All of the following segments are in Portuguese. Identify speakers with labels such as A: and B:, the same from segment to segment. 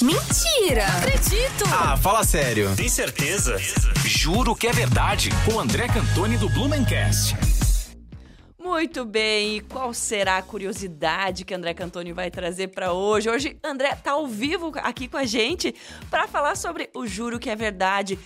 A: Mentira!
B: Acredito!
C: Ah, fala sério.
D: Tem certeza?
C: Juro que é verdade. Com André Cantoni do Blumencast.
B: Muito bem, e qual será a curiosidade que André Cantoni vai trazer para hoje? Hoje, André tá ao vivo aqui com a gente para falar sobre o Juro que é Verdade.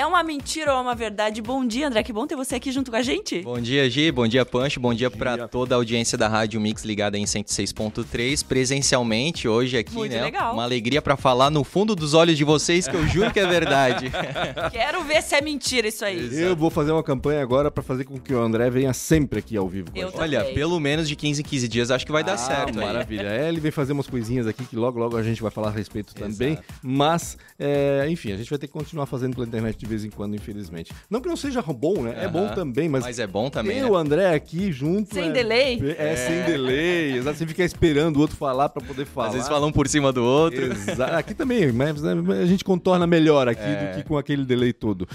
B: É uma mentira ou é uma verdade? Bom dia, André. Que bom ter você aqui junto com a gente.
E: Bom dia, Gi. Bom dia, Pancho. Bom dia para toda a audiência da Rádio Mix ligada em 106.3. Presencialmente hoje aqui,
B: Muito
E: né?
B: legal.
E: Uma alegria para falar no fundo dos olhos de vocês, que eu juro que é verdade.
B: Quero ver se é mentira isso aí.
F: Eu vou fazer uma campanha agora pra fazer com que o André venha sempre aqui ao vivo. com a
B: Eu.
E: Olha, pelo menos de 15 em 15 dias acho que vai dar
F: Ah,
E: certo aí.
F: Maravilha. É, ele vem fazer umas coisinhas aqui que logo, logo a gente vai falar a respeito também.
E: Exato.
F: Mas, é, enfim, a gente vai ter que continuar fazendo pela internet de vez em quando, infelizmente. Não que não seja bom, né? É bom também, mas,
E: Mas é bom também,
F: ter
E: né?
F: o André aqui junto.
B: Sem
F: é-
B: delay?
F: É, sem delay. Exato. Você fica esperando o outro falar pra poder falar.
E: Às vezes falam um por cima do outro.
F: Exa- Aqui também, mas né, a gente contorna melhor aqui
E: É.
F: do que com aquele delay todo.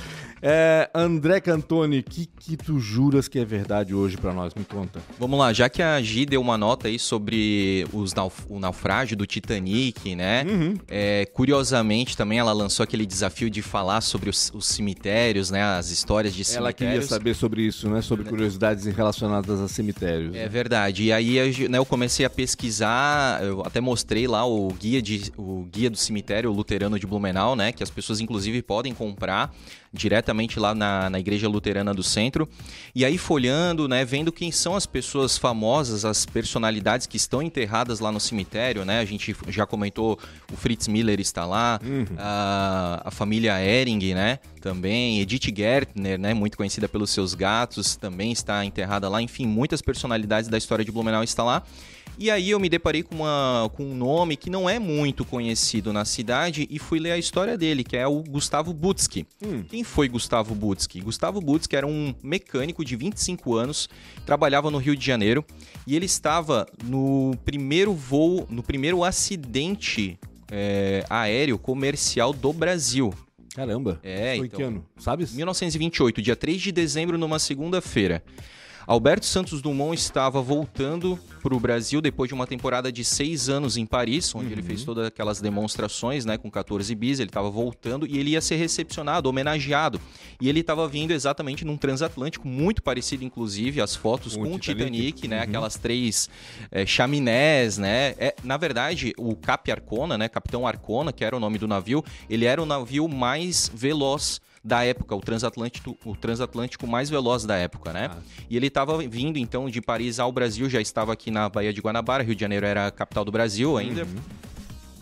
F: É, André Cantoni, o que, que tu juras que é verdade hoje pra nós? Me conta.
E: Vamos lá, já que a Gi deu uma nota aí sobre os nauf- o naufrágio do Titanic, né?
F: Uhum.
E: É, curiosamente também ela lançou aquele desafio de falar sobre os, os cemitérios, né? As histórias de
F: Ela queria
E: cemitérios.
F: saber sobre isso, né? Sobre curiosidades relacionadas a cemitérios.
E: É verdade. E aí eu, né, eu comecei a pesquisar, eu até mostrei lá o guia, de, o guia do cemitério luterano de Blumenau, né? Que as pessoas inclusive podem comprar diretamente lá na, na igreja luterana do centro. E aí folhando, né, vendo quem são as pessoas famosas, as personalidades que estão enterradas lá no cemitério, né? A gente já comentou, o Fritz Miller está lá, a, a família Ehring, né? Também, Edith Gertner, né? Muito conhecida pelos seus gatos, também está enterrada lá. Enfim, muitas personalidades da história de Blumenau estão lá. E aí eu me deparei com, uma, com um nome que não é muito conhecido na cidade e fui ler a história dele, que é o Gustavo Butsky. Quem foi Gustavo Butsky? Gustavo Butsky era um mecânico de 25 anos, trabalhava no Rio de Janeiro e ele estava no primeiro voo, no primeiro acidente é, aéreo comercial do Brasil.
F: Caramba.
E: É,
F: Foi
E: então.
F: que ano? Sabes?
E: 1928, dia 3 de dezembro, numa segunda-feira. Alberto Santos Dumont estava voltando para o Brasil depois de uma temporada de seis anos em Paris, onde ele fez todas aquelas demonstrações né, com 14 bis. Ele estava voltando e ele ia ser recepcionado, homenageado. E ele estava vindo exatamente num transatlântico, muito parecido, inclusive, as fotos
F: Com
E: com,
F: o
E: o
F: Titanic.
E: Titanic, né? Aquelas três é, chaminés, né? É, na verdade, o Cap Arcona, né? Capitão Arcona, que era o nome do navio, ele era o navio mais veloz da época, o transatlântico, o transatlântico mais veloz da época, né? E ele estava vindo então de Paris ao Brasil, já estava aqui na Baía de Guanabara, Rio de Janeiro era a capital do Brasil ainda.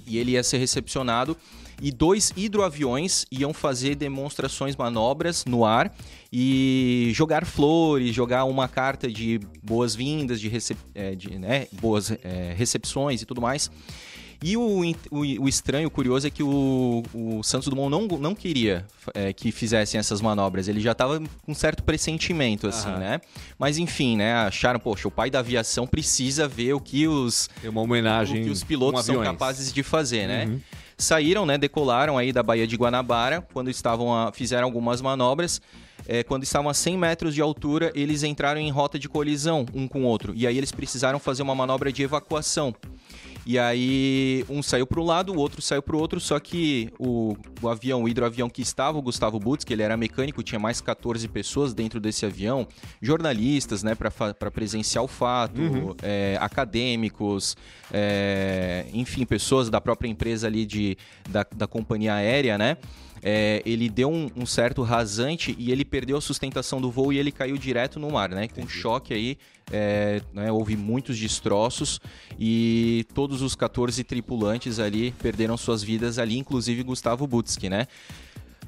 E: E ele ia ser recepcionado e dois hidroaviões iam fazer demonstrações, manobras no ar e jogar flores, jogar uma carta de boas-vindas, de, recep é, de, né, boas é, recepções e tudo mais. E o, o, o estranho, o curioso, é que o, o Santos Dumont não, não queria é, que fizessem essas manobras. Ele já estava com um certo pressentimento, assim,
F: Aham.
E: né? Mas enfim, né? Acharam, poxa, o pai da aviação precisa ver o que os,
F: Tem uma homenagem.
E: o que os pilotos são capazes de fazer, né?
F: Uhum.
E: Saíram, né? Decolaram aí da Baía de Guanabara, quando estavam a- fizeram algumas manobras. É, quando estavam a 100 metros de altura, eles entraram em rota de colisão um com o outro. E aí eles precisaram fazer uma manobra de evacuação. E aí um saiu para um lado, o outro saiu para o outro, só que o, o avião, o hidroavião que estava, o Gustavo Butz, que ele era mecânico, tinha mais 14 pessoas dentro desse avião, jornalistas, né, para presenciar o fato, é, acadêmicos, é, enfim, pessoas da própria empresa ali de, da, da companhia aérea, né? É, ele deu um, um certo rasante e ele perdeu a sustentação do voo e ele caiu direto no mar, né? Com choque aí, é, né, houve muitos destroços e todos os 14 tripulantes ali perderam suas vidas ali, inclusive Gustavo Butsky, né?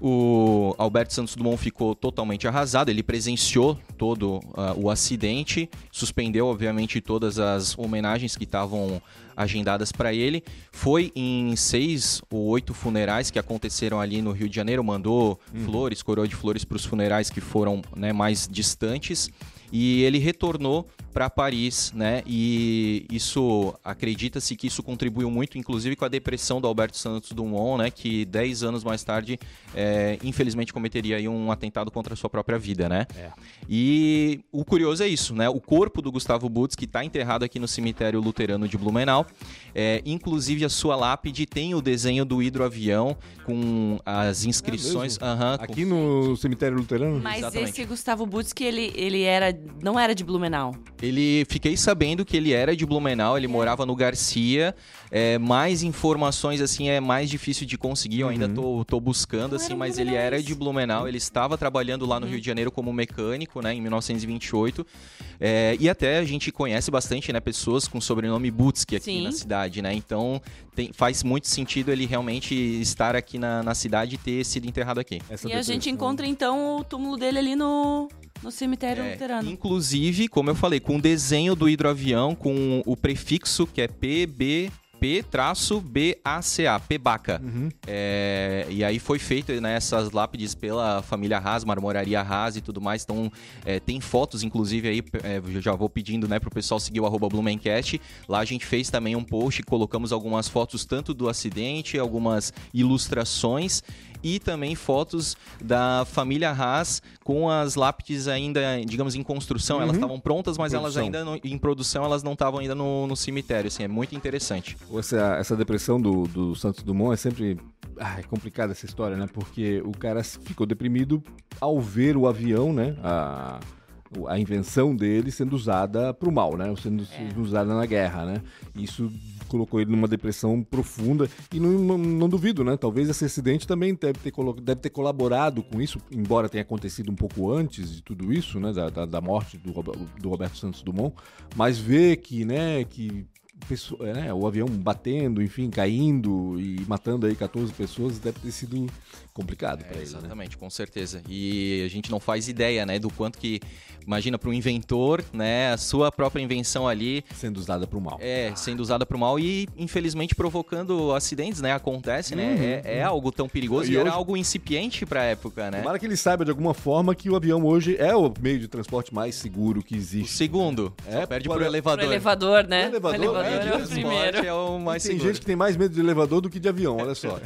E: O Alberto Santos Dumont ficou totalmente arrasado, ele presenciou todo ah, o acidente, suspendeu, obviamente, todas as homenagens que estavam agendadas para ele. Foi em seis ou oito funerais que aconteceram ali no Rio de Janeiro, mandou flores, coroa de flores para os funerais que foram né, mais distantes. E ele retornou para Paris, né? E isso acredita-se que isso contribuiu muito, inclusive com a depressão do Alberto Santos Dumont, né? Que 10 anos mais tarde, é, infelizmente, cometeria aí um atentado contra a sua própria vida, né?
F: É.
E: E o curioso é isso, né? O corpo do Gustavo Butz, que está enterrado aqui no cemitério luterano de Blumenau, é, inclusive a sua lápide tem o desenho do hidroavião com as inscrições.
F: É
E: com-
F: Aqui no cemitério luterano?
B: Mas
E: Exatamente.
B: esse Gustavo Butz, que ele, ele era, não era de Blumenau.
E: Ele fiquei sabendo que ele era de Blumenau, ele morava no Garcia. É, mais informações assim é mais difícil de conseguir. Eu ainda tô, tô buscando assim, mas ele era de Blumenau. Ele estava trabalhando lá no Rio de Janeiro como mecânico, né, em 1928. É, e até a gente conhece bastante, né, pessoas com sobrenome Butski aqui
B: Sim.
E: na cidade, né? Então tem- faz muito sentido ele realmente estar aqui na, na cidade e ter sido enterrado aqui.
F: Essa
B: e a gente encontra, então, o túmulo dele ali no, no cemitério
E: É,
B: luterano.
E: Inclusive, como eu falei, com o desenho do hidroavião, com o prefixo que é PBP-BACA, PBACA.
F: Uhum.
E: É, e aí foi feito né, essas lápides pela família Haas, Marmoraria Haas e tudo mais. Então, é, tem fotos, inclusive, aí, é, eu já vou pedindo né, pro pessoal seguir o arroba Blumencast. Lá a gente fez também um post, colocamos algumas fotos tanto do acidente, algumas ilustrações e também fotos da família Haas com as lápides ainda, digamos, em construção. Elas estavam prontas, mas elas
F: Produção.
E: ainda não- em produção, elas não estavam ainda no, no cemitério. Assim, é muito interessante.
F: Essa, essa depressão do, do Santos Dumont é sempre. Ah, é complicada essa história, né? Porque o cara ficou deprimido ao ver o avião, né? A, a invenção dele sendo usada para o mal, né? Sendo sendo usada na guerra, né? Isso colocou ele numa depressão profunda e não, não, não duvido, né? Talvez esse acidente também deve ter, deve ter colaborado com isso, embora tenha acontecido um pouco antes de tudo isso, né? Da, da, da morte do, do Roberto Santos Dumont, mas ver que, né? Que pessoa- é, né, o avião batendo, enfim, caindo e matando aí 14 pessoas deve ter sido complicado para
E: É,
F: ele, né?
E: exatamente, com certeza. E a gente não faz ideia, né, do quanto que imagina para um inventor, né, a sua própria invenção ali
F: Sendo usada para o mal.
E: é sendo usada para o mal e infelizmente provocando acidentes, né? Acontece, né? É, é algo tão perigoso
F: E
E: e, era
F: hoje-
E: algo incipiente para a época, né?
F: Tomara que ele saiba de alguma forma que o avião hoje é o meio de transporte mais seguro que
E: O
F: existe.
E: segundo,
F: É,
E: só perde
F: para-
E: pro
B: Pro
E: elevador.
B: elevador, né?
F: O elevador,
B: o elevador
F: é,
B: é, o primeiro.
E: é o mais
F: Tem
E: seguro.
F: gente que tem mais medo de elevador do que de avião, olha só.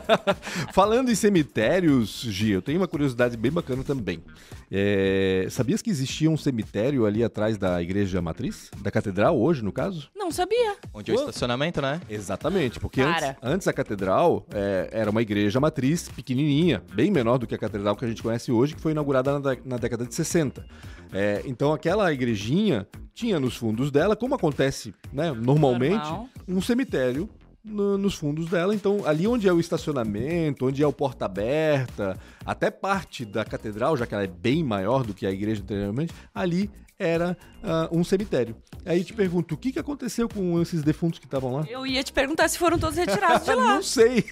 F: Falando em cemitérios, Gia, eu tenho uma curiosidade bem bacana também. É, sabias que existia um cemitério ali atrás da igreja matriz? Da catedral, hoje, no caso?
B: Não sabia.
E: Onde é o estacionamento, né?
F: Exatamente, porque antes, antes a catedral é, era uma igreja matriz pequenininha, bem menor do que a catedral que a gente conhece hoje, que foi inaugurada na, na década de 60. É, então aquela igrejinha tinha nos fundos dela, como acontece né, normalmente,
B: Normal.
F: um cemitério no- nos fundos dela. Então ali onde é o estacionamento, onde é o porta aberta, até parte da catedral, já que ela é bem maior do que a igreja anteriormente, ali era ah, um cemitério. Aí te pergunto, o que, que aconteceu com esses defuntos que estavam lá?
B: Eu ia te perguntar se foram todos retirados de lá.
F: Não sei.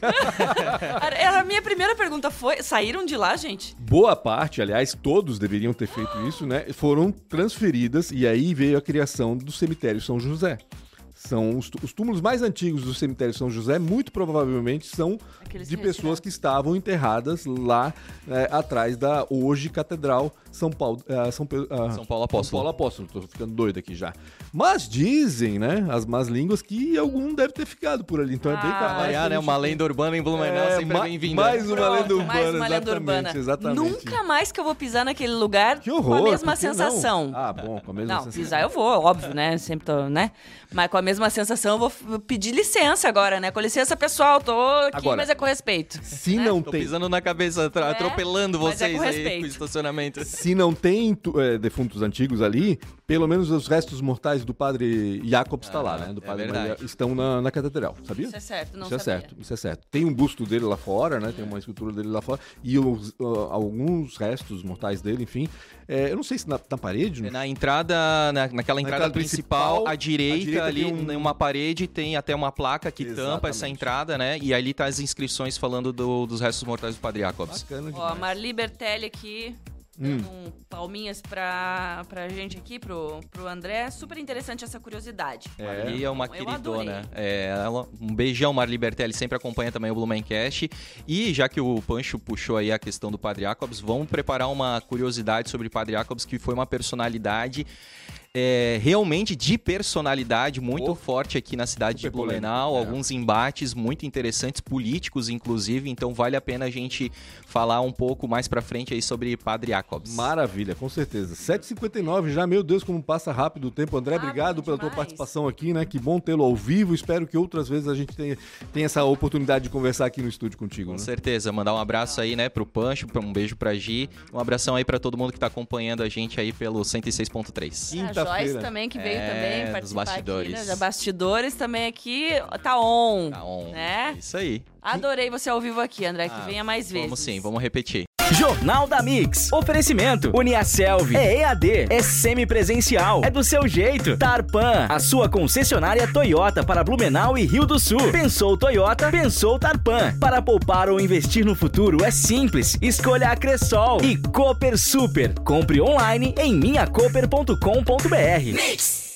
B: Era a minha primeira pergunta foi, saíram de lá, gente?
F: Boa parte, aliás, todos deveriam ter feito isso, né? Foram transferidas e aí veio a criação do cemitério São José. São os, os túmulos mais antigos do cemitério São José, muito provavelmente são
B: Aqueles
F: de
B: que
F: pessoas que estavam enterradas lá é, atrás da hoje Catedral São Paulo, ah, São, Pe- ah,
E: São Paulo Apóstolo.
F: São Paulo Apóstolo, tô ficando doido aqui já. Mas dizem, né, as más línguas que algum deve ter ficado por ali, então é bem
B: Ah.
F: capaz.
E: Né? Uma lenda urbana em Blumenau
F: É,
E: sempre
F: ma-
E: é bem-vinda.
F: Mais uma
B: Pronto,
F: lenda urbana,
B: mais uma lenda
F: exatamente,
B: urbana.
F: exatamente.
B: Nunca mais que eu vou pisar naquele lugar
F: Que horror.
B: com a mesma
F: que não?
B: sensação.
F: Ah, bom, com a mesma
B: Não,
F: sensação.
B: pisar eu vou, óbvio, né? Sempre tô, né? Mas com a mesma sensação eu vou pedir licença agora, né? Com licença, pessoal, tô aqui,
F: Agora,
B: mas é com respeito.
F: Se não
E: Tô
F: tem,
E: pisando na cabeça,
B: É,
E: atropelando
B: é
E: vocês
B: com
E: aí com o estacionamento.
F: se não tem é, defuntos antigos ali, pelo menos os restos mortais do padre Jacob está lá,
E: Ah,
F: né? Do
E: é
F: padre
E: verdade.
F: Maria, estão na, na catedral, sabia?
B: Isso é certo, não
F: isso é
B: sabia.
F: certo, isso é certo. Tem um busto dele lá fora, né? Tem uma escultura dele lá fora e os, ah, alguns restos mortais dele, enfim. É, eu não sei se na, na parede,
E: Na entrada, na, naquela entrada
F: entrada
E: principal,
F: principal,
E: à direita,
F: à direita
E: ali,
F: tem um-
E: em uma parede, tem até uma placa que tampa essa
F: Exatamente.
E: entrada, né? E ali tá as inscrições falando do- dos restos mortais do Padre Jacobs.
F: Bacana
B: Ó,
F: demais.
B: a Marli Bertelli aqui,
F: Hum.
B: dando um palminhas pra, pra gente aqui, pro, pro André. Super interessante essa curiosidade.
E: Marli é uma
B: Eu
E: queridona. É, ela- um beijão, Marli Bertelli, sempre acompanha também o Blumencast. E já que o Pancho puxou aí a questão do Padre Jacobs, vamos preparar uma curiosidade sobre o Padre Jacobs, que foi uma personalidade é, realmente de personalidade muito
F: Oh.
E: forte aqui na cidade de
F: Super polêmico,
E: Blumenau,
F: é.
E: alguns embates muito interessantes, políticos inclusive, então vale a pena a gente falar um pouco mais pra frente aí sobre Padre Jacobs.
F: Maravilha, com certeza. 7h59 já, meu Deus, como passa rápido o tempo. André,
B: Rápido
F: obrigado pela tua
B: demais.
F: participação aqui, né? Que bom tê-lo ao vivo. Espero que outras vezes a gente tenha, tenha essa oportunidade de conversar aqui no estúdio contigo.
E: Com
F: né?
E: certeza, mandar um abraço aí, né, pro Pancho, um beijo pra Gi, um abração aí pra todo mundo que tá acompanhando a gente aí pelo 106.3.
B: Joyce também, que veio
E: É,
B: também
E: dos
B: participar
E: bastidores.
B: aqui, né? Bastidores também aqui, tá on.
E: Tá on.
B: Né?
E: Isso aí.
B: Adorei você ao vivo aqui, André, que
E: Ah,
B: venha mais vezes.
E: Vamos sim, vamos repetir.
A: Jornal da Mix. Oferecimento. Uniaselv. É EAD. É semipresencial. É do seu jeito. Tarpan. A sua concessionária Toyota para Blumenau e Rio do Sul. Pensou Toyota? Pensou Tarpan. Para poupar ou investir no futuro é simples. Escolha a Cressol. E Cooper Super. Compre online em minhacoper.com.br.